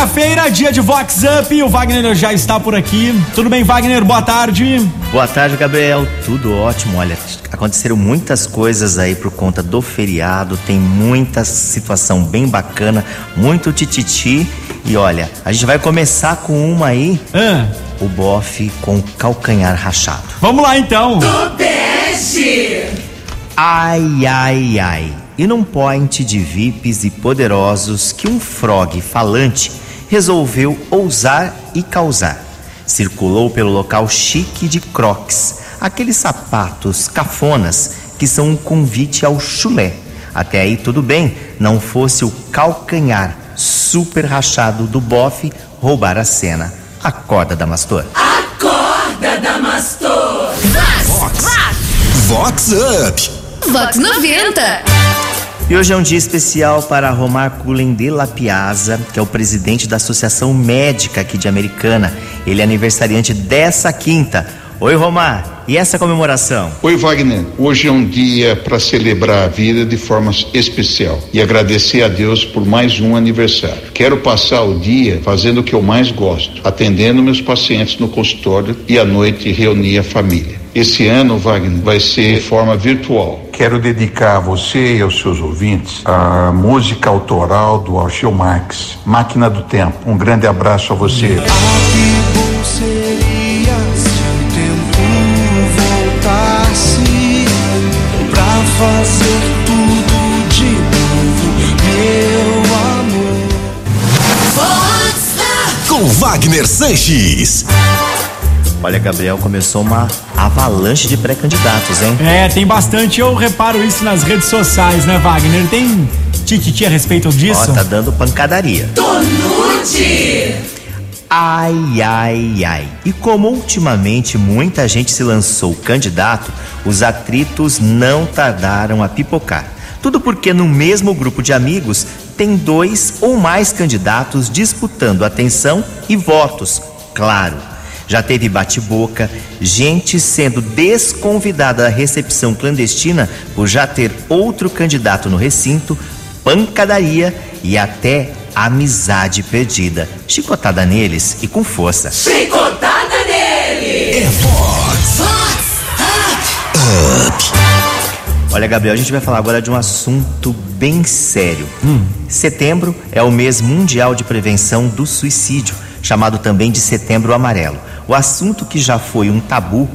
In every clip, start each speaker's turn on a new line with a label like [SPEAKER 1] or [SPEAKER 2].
[SPEAKER 1] Quinta-feira, dia de Vox Up, o Wagner já está por aqui. Tudo bem, Wagner? Boa tarde.
[SPEAKER 2] Boa tarde, Gabriel. Tudo ótimo. Olha, aconteceram muitas coisas aí por conta do feriado, tem muita situação bem bacana, muito tititi. E olha, a gente vai começar com uma aí.
[SPEAKER 1] Ah,
[SPEAKER 2] O bofe com calcanhar rachado.
[SPEAKER 1] vamos lá então.
[SPEAKER 2] Ai, ai, ai. E num point de VIPs e poderosos que um frog falante resolveu ousar e causar. Circulou pelo local chique de crocs, aqueles sapatos cafonas que são um convite ao chulé. Até aí tudo bem, não fosse o calcanhar super rachado do bofe roubar a cena. Acorda, Damastor.
[SPEAKER 3] Vox Up.
[SPEAKER 4] Vox 90.
[SPEAKER 2] E hoje é um dia especial para Romar Cullen de La Piazza, que é o presidente da Associação Médica aqui de Americana. Ele é aniversariante dessa quinta. Oi, Romar. E essa comemoração?
[SPEAKER 5] Oi, Wagner. Hoje é um dia para celebrar a vida de forma especial e agradecer a Deus por mais um aniversário. Quero passar o dia fazendo o que eu mais gosto, atendendo meus pacientes no consultório e à noite reunir a família. Esse ano, Wagner, vai ser de forma virtual.
[SPEAKER 6] Quero dedicar a você e aos seus ouvintes a música autoral do Algeu Marx, Máquina do Tempo. Um grande abraço a você.
[SPEAKER 7] Que bom seria se o tempo voltasse pra fazer tudo de novo, meu amor.
[SPEAKER 3] Com Wagner Sanches.
[SPEAKER 2] Olha, Gabriel, começou uma avalanche de pré-candidatos, hein?
[SPEAKER 1] É, tem bastante, eu reparo isso nas redes sociais, né, Wagner? Tem tititi a respeito
[SPEAKER 2] Ó,
[SPEAKER 1] disso?
[SPEAKER 2] tá dando pancadaria. Ai, ai, ai. E como ultimamente muita gente se lançou candidato, os atritos não tardaram a pipocar. Tudo porque no mesmo grupo de amigos tem dois ou mais candidatos disputando atenção e votos, claro. Já teve bate-boca, gente sendo desconvidada da recepção clandestina por já ter outro candidato no recinto, pancadaria e até amizade perdida. Chicotada neles e com força.
[SPEAKER 3] É Vox.
[SPEAKER 2] Olha, Gabriel, a gente vai falar agora de um assunto bem sério. Setembro é o mês mundial de prevenção do suicídio, chamado também de Setembro Amarelo. O assunto que já foi um tabu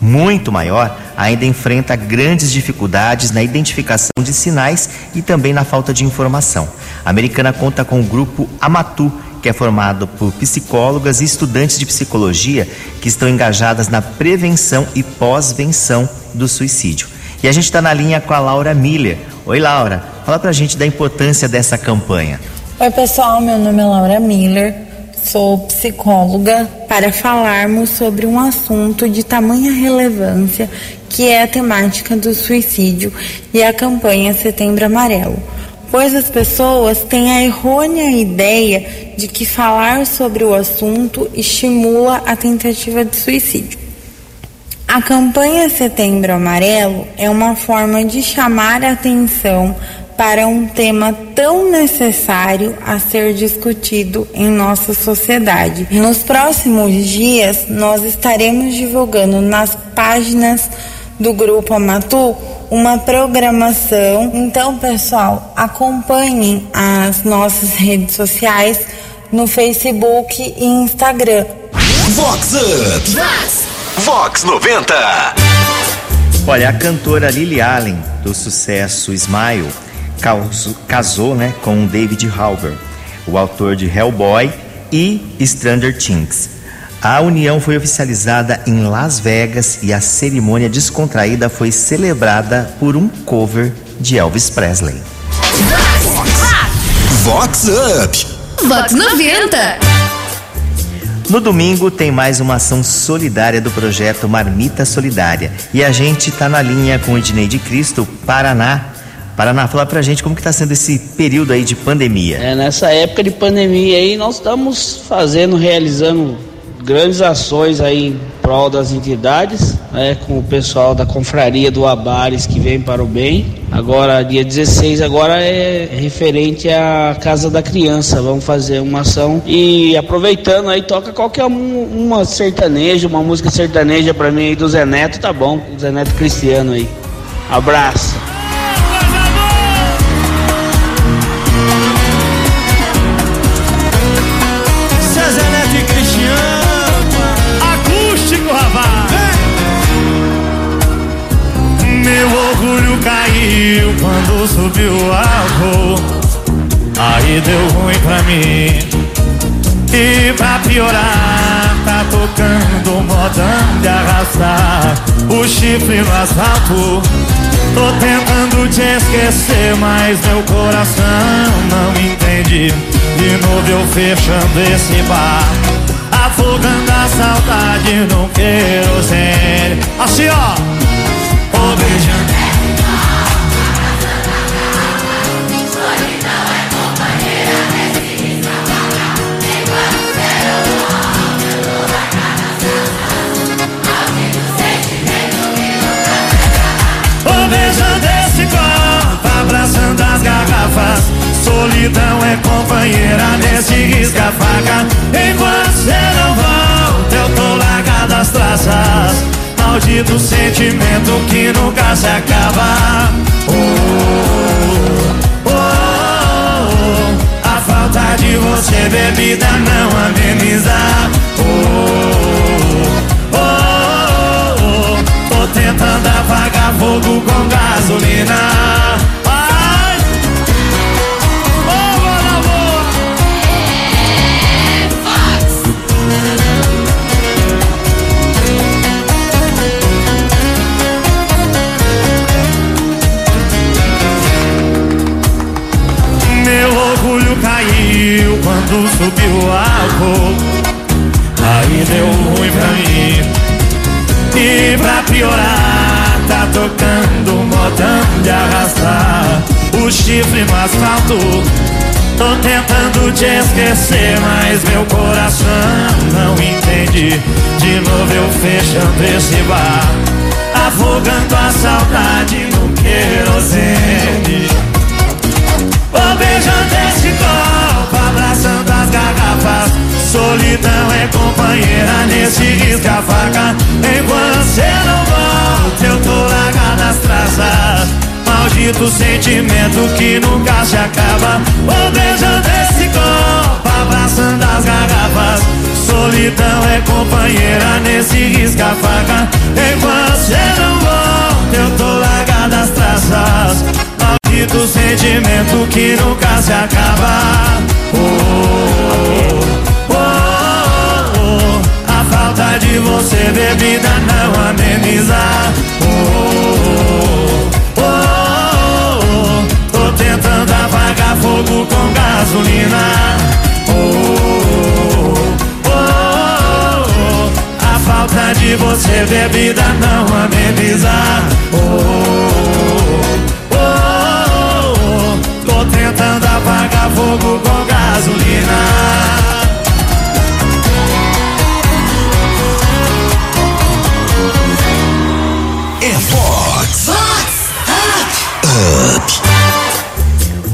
[SPEAKER 2] muito maior ainda enfrenta grandes dificuldades na identificação de sinais e também na falta de informação. A americana conta com o grupo Amatu, que é formado por psicólogas e estudantes de psicologia que estão engajadas na prevenção e pós-venção do suicídio. E a gente está na linha com a Laura Miller. Oi, Laura. Fala pra gente da importância dessa campanha.
[SPEAKER 8] Oi, pessoal, meu nome é Laura Miller, sou psicóloga para falarmos sobre um assunto de tamanha relevância que é a temática do suicídio e a campanha Setembro Amarelo. Pois as pessoas têm a errônea ideia de que falar sobre o assunto estimula a tentativa de suicídio. A campanha Setembro Amarelo é uma forma de chamar a atenção para um tema tão necessário a ser discutido em nossa sociedade. Nos próximos dias, nós estaremos divulgando nas páginas do Grupo Amatu uma programação. Então, pessoal, acompanhem as nossas redes sociais no Facebook e Instagram.
[SPEAKER 3] Vox Up. Vox 90.
[SPEAKER 2] Olha, a cantora Lily Allen, do sucesso Smile, causou- casou né, com David Halber, o autor de Hellboy e Stranger Things. A união foi oficializada em Las Vegas e a cerimônia descontraída foi celebrada por um cover de Elvis Presley.
[SPEAKER 3] Vox Up.
[SPEAKER 4] Vox 90.
[SPEAKER 2] No domingo tem mais uma ação solidária do projeto Marmita Solidária. E a gente tá na linha com o Ednei de Cristo, Paraná. Paraná, fala pra gente como que tá sendo esse período aí de pandemia.
[SPEAKER 9] É, nessa época de pandemia aí, nós estamos fazendo, realizando grandes ações aí em prol das entidades, né, com o pessoal da confraria do Abares que vem para o bem. Agora, dia 16, agora é referente à Casa da Criança. Vamos fazer uma ação e aproveitando aí, toca qualquer um, uma sertaneja, uma música sertaneja para mim aí do Zé Neto, tá bom? Zé Neto Cristiano aí. Abraço.
[SPEAKER 7] Quando subiu o álcool. Aí deu ruim pra mim. E pra piorar, tá tocando modão de arrastar o chifre no asfalto. Tô tentando te esquecer, mas meu coração não entende. De novo eu fechando esse bar, afogando a saudade no querosene. Assim ó, ô beijando. Solidão é companheira nesse risca-faca. Enquanto cê não volta, eu tô largado as traças. Maldito sentimento que nunca se acaba. Oh, oh, oh, oh. A falta de você, bebida, não ameniza. Oh, oh, oh, oh. Tô tentando apagar fogo com gasolina quando subiu o álcool Aí deu ruim pra mim. E pra piorar Tá tocando modão de arrastar O chifre no asfalto. Tô tentando te esquecer Mas meu coração não entende. De novo eu fechando esse bar Afogando a saudade no querosene. Ô beijando Solidão é companheira nesse risca-faca Enquanto cê não volta, eu tô largado nas traças Maldito sentimento que nunca se acaba. Ô beijando esse copo, abraçando as garrafas. Solidão é companheira nesse risca-faca Enquanto cê não volta, eu tô largado nas traças Maldito sentimento que nunca se acaba. Oh, você, bebida, não ameniza oh, oh, oh, oh. Tô tentando apagar fogo com gasolina oh, oh, oh. A falta de você, bebida, não ameniza oh, oh, oh.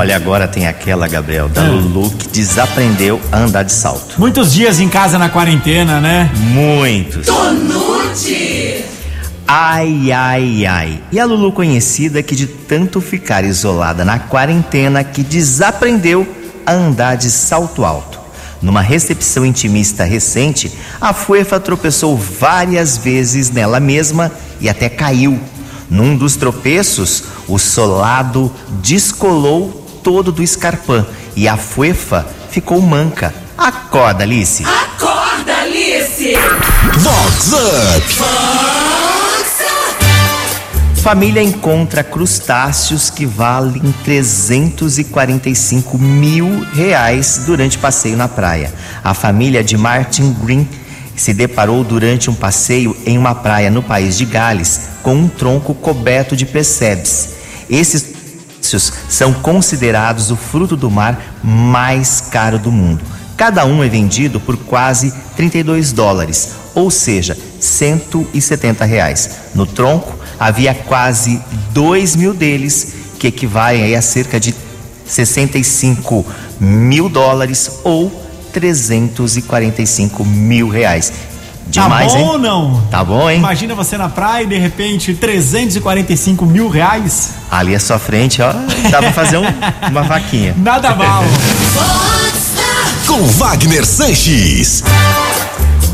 [SPEAKER 2] Olha, agora tem aquela, Gabriel, da Lulu que desaprendeu a andar de salto.
[SPEAKER 1] Muitos dias em casa na quarentena, né?
[SPEAKER 2] Muitos. Ai, ai, ai. E a Lulu conhecida que de tanto ficar isolada na quarentena que desaprendeu a andar de salto alto. Numa recepção intimista recente, a Fuefa tropeçou várias vezes nela mesma e até caiu. Num dos tropeços, o solado descolou todo do escarpão e a Fuefa ficou manca. Acorda, Alice.
[SPEAKER 4] Acorda, Alice!
[SPEAKER 3] Vox Up.
[SPEAKER 2] Família encontra crustáceos que valem 345 mil reais durante passeio na praia. A família de Martin Green se deparou durante um passeio em uma praia no país de Gales com um tronco coberto de percebes. Esses são considerados o fruto do mar mais caro do mundo. Cada um é vendido por quase 32 dólares, ou seja, 170 reais. No tronco havia quase 2 mil deles, que equivalem a cerca de 65 mil dólares ou 345 mil reais. Demais,
[SPEAKER 1] tá bom
[SPEAKER 2] hein?
[SPEAKER 1] ou não?
[SPEAKER 2] Tá bom, hein?
[SPEAKER 1] Imagina você na praia e de repente 345 mil reais.
[SPEAKER 2] Ali à sua frente, ó, dá pra fazer um- uma vaquinha.
[SPEAKER 1] Nada mal.
[SPEAKER 3] Com Wagner Sanches.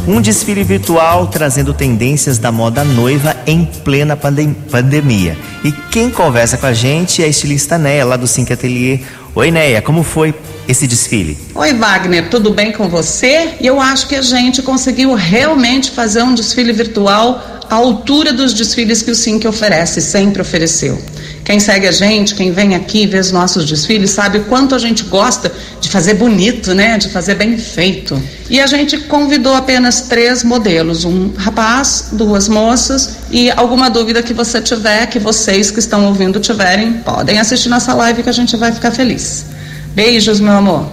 [SPEAKER 2] Um desfile virtual trazendo tendências da moda noiva em plena pandem- pandemia. E quem conversa com a gente é a estilista Neia, lá do Cinque Atelier. Oi, Neia, como foi esse desfile?
[SPEAKER 10] Oi, Wagner, tudo bem com você? Eu acho que a gente conseguiu realmente fazer um desfile virtual à altura dos desfiles que o Sync oferece, sempre ofereceu. Quem segue a gente, quem vem aqui ver os nossos desfiles, sabe o quanto a gente gosta de fazer bonito, né? De fazer bem feito. E a gente convidou apenas três modelos: um rapaz, duas moças e alguma dúvida que você tiver, que vocês que estão ouvindo tiverem, podem assistir nossa live que a gente vai ficar feliz. Beijos, meu amor.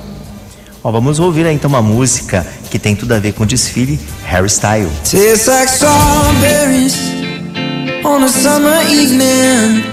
[SPEAKER 2] Ó, vamos ouvir aí, então uma música que tem tudo a ver com o desfile Hairstyle.
[SPEAKER 11] Tastes like strawberries on a summer evening,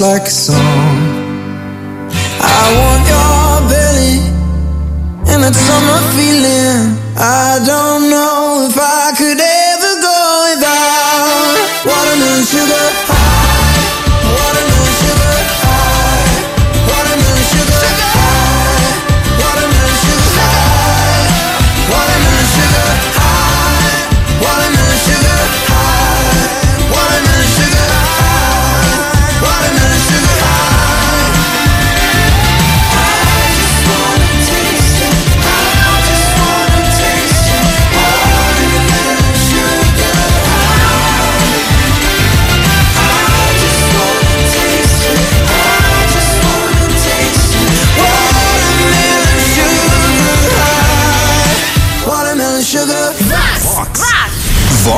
[SPEAKER 11] like a song.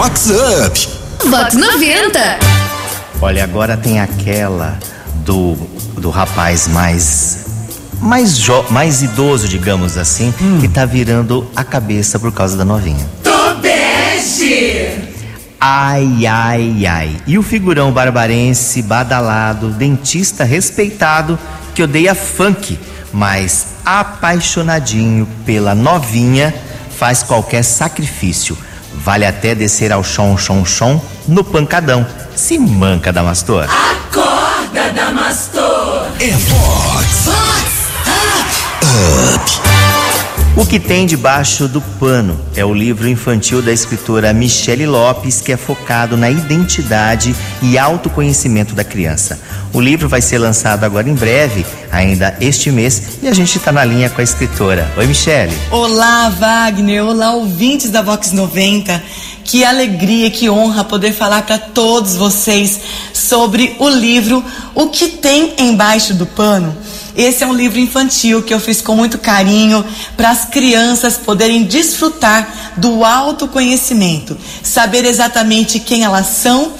[SPEAKER 3] Vox Up.
[SPEAKER 12] Vox 90.
[SPEAKER 2] Olha, agora tem aquela do, do rapaz mais mais jo, mais idoso, digamos assim, que tá virando a cabeça por causa da novinha.
[SPEAKER 4] Tobeste!
[SPEAKER 2] Ai, ai, ai. E o figurão barbarense, badalado, dentista respeitado, que odeia funk, mas apaixonadinho pela novinha, faz qualquer sacrifício. Vale até descer ao chão, chão, chão, no pancadão. Se manca, Damastor.
[SPEAKER 4] Acorda, Damastor!
[SPEAKER 3] É Vox Up.
[SPEAKER 2] O que tem debaixo do pano é o livro infantil da escritora Michele Lopes, que é focado na identidade e autoconhecimento da criança. O livro vai ser lançado agora em breve, ainda este mês, e a gente está na linha com a escritora. Oi, Michele.
[SPEAKER 12] Olá, Wagner. Olá, ouvintes da Vox 90. Que alegria, que honra poder falar para todos vocês sobre o livro O que tem embaixo do pano. Esse é um livro infantil que eu fiz com muito carinho para as crianças poderem desfrutar do autoconhecimento, saber exatamente quem elas são,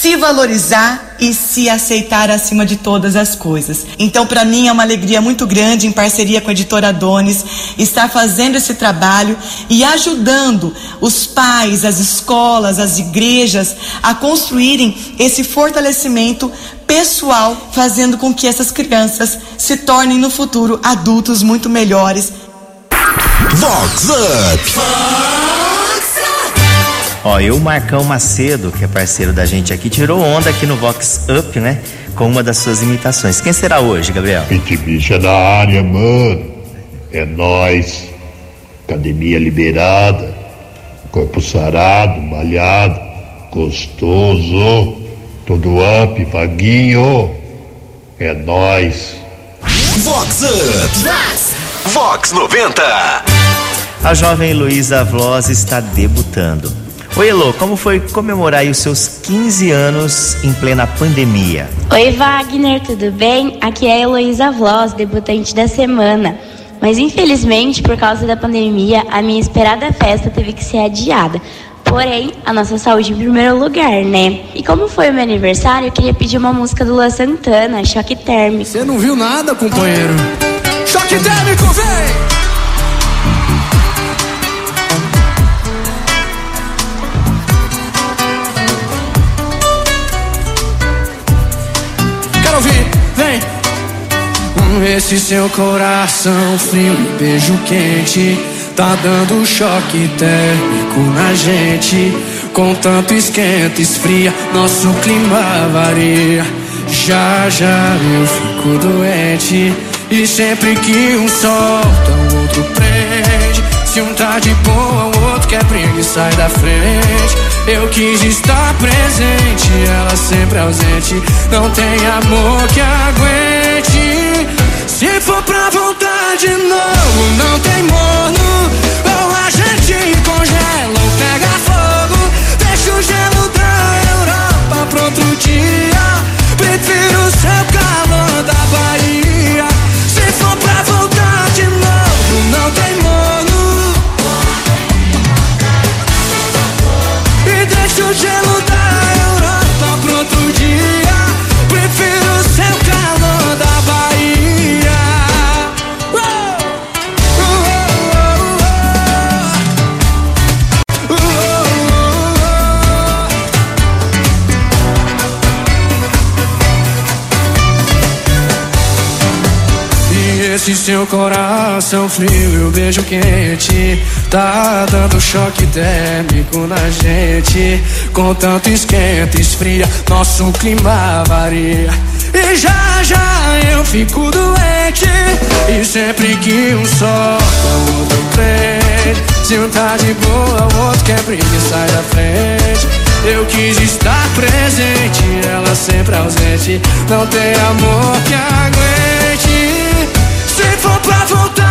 [SPEAKER 12] se valorizar e se aceitar acima de todas as coisas. Então, para mim é uma alegria muito grande, em parceria com a editora Adonis, estar fazendo esse trabalho e ajudando os pais, as escolas, as igrejas a construírem esse fortalecimento pessoal, fazendo com que essas crianças se tornem no futuro adultos muito melhores.
[SPEAKER 3] Vox Up.
[SPEAKER 2] Ó, eu, o Marcão Macedo, que é parceiro da gente aqui, tirou onda aqui no Vox Up, né? Com uma das suas imitações. Quem será hoje, Gabriel?
[SPEAKER 13] Pit bicha da área, mano. É nós. Academia liberada. Corpo sarado, malhado, gostoso. Tudo up, vaguinho. É nós.
[SPEAKER 3] Vox Up. Vox 90.
[SPEAKER 2] A jovem Luísa Vloz está debutando. Oi, Elô, como foi comemorar aí os seus 15 anos em plena pandemia?
[SPEAKER 14] Oi, Wagner, tudo bem? Aqui é a Heloísa Vloss, debutante da semana. Mas infelizmente, por causa da pandemia, a minha esperada festa teve que ser adiada. Porém, a nossa saúde em primeiro lugar, né? E como foi o meu aniversário, eu queria pedir uma música do Lua Santana, Choque Térmico.
[SPEAKER 15] Você não viu nada, companheiro? Choque térmico, vem! Vem! Esse seu coração frio e beijo quente Tá dando choque térmico na gente. Com tanto esquenta, esfria Nosso clima varia. Já, já eu fico doente. E sempre que um solta, o outro prende Se um tá de boa, o quer briga e sai da frente Eu quis estar presente, ela sempre ausente Não tem amor que aguente se for pra voltar de novo, não tem morno. Ou a gente congela ou pega fogo. Deixa o gelo da Europa pra outro dia. Prefiro seu calor seu coração frio e o beijo quente. Tá dando choque térmico na gente. Com tanto esquenta, esfria Nosso clima varia. E já já eu fico doente. E sempre que um solta, o outro prende Se um tá de boa, o outro quer e sai da frente. Eu quis estar presente, ela sempre ausente. Não tem amor que aguente Se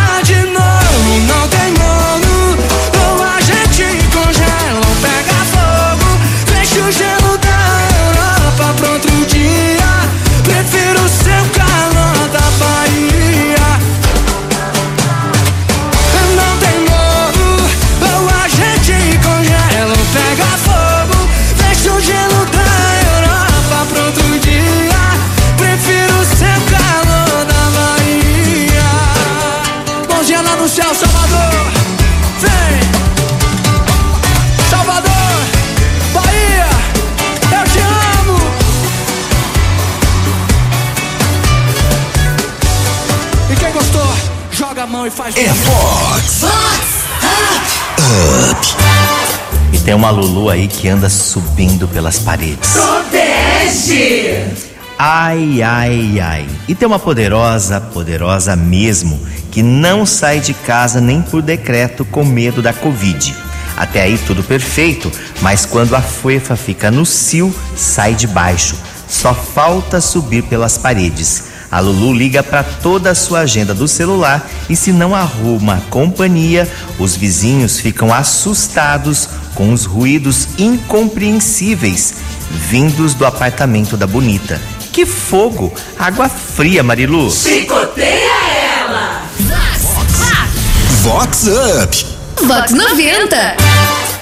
[SPEAKER 15] mão e faz
[SPEAKER 3] É Fox. Up.
[SPEAKER 2] E tem uma Lulu aí que anda subindo pelas paredes.
[SPEAKER 4] Protege!
[SPEAKER 2] Ai, ai, ai. E tem uma poderosa, poderosa mesmo, que não sai de casa nem por decreto com medo da Covid. Até aí tudo perfeito, mas quando a fuefa fica no cio, sai de baixo. Só falta subir pelas paredes. A Lulu liga para toda a sua agenda do celular e se não arruma companhia, os vizinhos ficam assustados com os ruídos incompreensíveis vindos do apartamento da Bonita. Que fogo! Água fria, Marilu!
[SPEAKER 4] Chicoteia ela!
[SPEAKER 3] Vox Up.
[SPEAKER 16] Vox 90.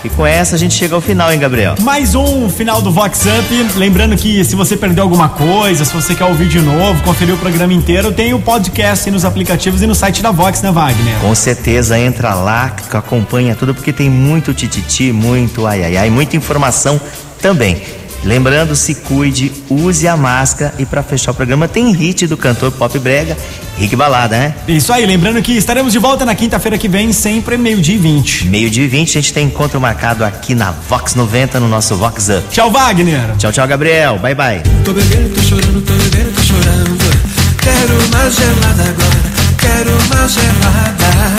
[SPEAKER 2] E com essa a gente chega ao final, hein, Gabriel?
[SPEAKER 1] Mais um final do Vox Up. Lembrando que se você perdeu alguma coisa, se você quer ouvir de novo, conferir o programa inteiro, tem o podcast nos aplicativos e no site da Vox, né, Wagner?
[SPEAKER 2] Com certeza, entra lá, acompanha tudo, porque tem muito tititi, muito ai ai ai, muita informação também. Lembrando, se cuide, use a máscara e para fechar o programa tem hit do cantor Pop Brega, Rick Balada, né?
[SPEAKER 1] Isso aí, lembrando que estaremos de volta na quinta-feira que vem, sempre meio-dia e 20.
[SPEAKER 2] Meio-dia e 20, a gente tem encontro marcado aqui na Vox 90, no nosso Vox Up.
[SPEAKER 1] Tchau, Wagner!
[SPEAKER 2] Tchau, tchau, Gabriel. Bye, bye.
[SPEAKER 15] Tô bebendo, tô chorando, tô bebendo, tô chorando. Quero uma gelada agora, quero uma gelada.